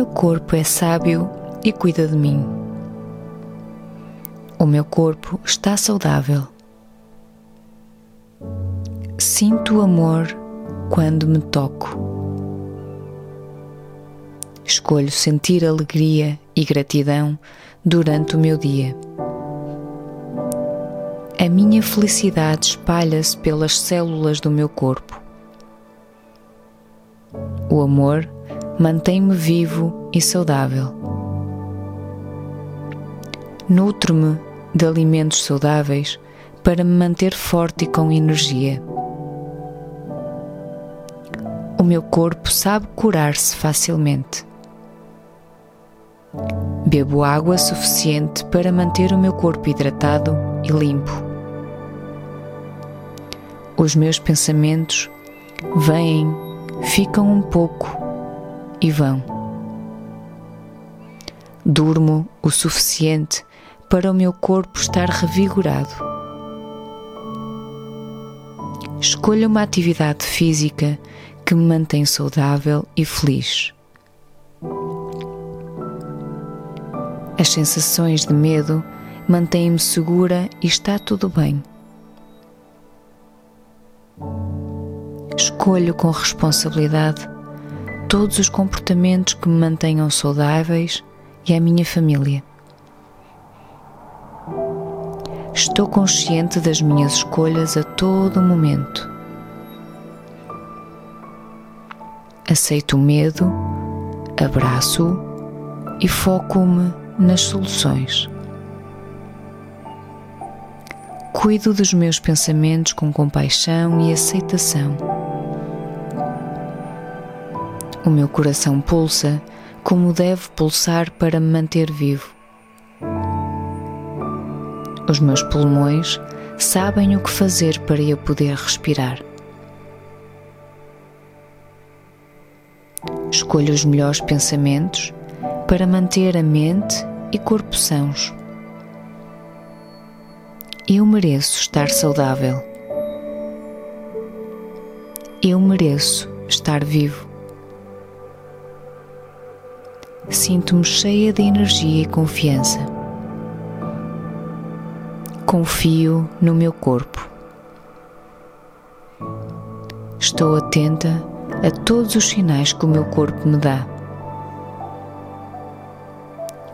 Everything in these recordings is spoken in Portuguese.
meu corpo é sábio e cuida de mim. O meu corpo está saudável. Sinto amor quando me toco. Escolho sentir alegria e gratidão durante o meu dia. A minha felicidade espalha-se pelas células do meu corpo. O amor mantém-me vivo e saudável. Nutro-me de alimentos saudáveis para me manter forte e com energia. O meu corpo sabe curar-se facilmente. Bebo água suficiente para manter o meu corpo hidratado e limpo. Os meus pensamentos vêm, ficam um pouco e vão. Durmo o suficiente para o meu corpo estar revigorado. Escolha uma atividade física que me mantém saudável e feliz. As sensações de medo mantêm-me segura e está tudo bem. Escolho com responsabilidade todos os comportamentos que me mantenham saudáveis e a minha família. Estou consciente das minhas escolhas a todo momento. Aceito o medo, abraço-o e foco-me nas soluções. Cuido dos meus pensamentos com compaixão e aceitação. O meu coração pulsa como deve pulsar para me manter vivo. Os meus pulmões sabem o que fazer para eu poder respirar. Escolho os melhores pensamentos para manter a mente e corpo sãos. Eu mereço estar saudável. Eu mereço estar vivo. Sinto-me cheia de energia e confiança confio no meu corpo. Estou atenta a todos os sinais que o meu corpo me dá.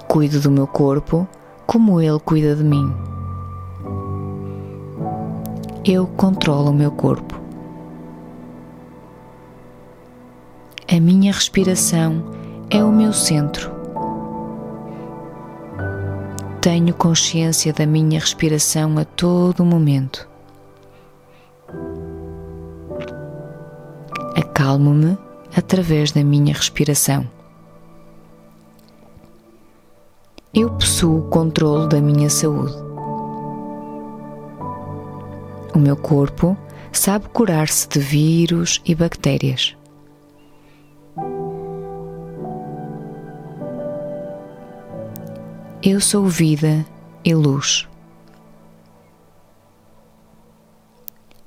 Cuido do meu corpo como ele cuida de mim. Eu controlo o meu corpo. A minha respiração é o meu centro tenho consciência da minha respiração a todo momento. Acalmo-me através da minha respiração. Eu possuo o controle da minha saúde. O meu corpo sabe curar-se de vírus e bactérias. Eu sou vida e luz.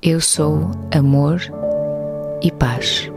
Eu sou amor e paz.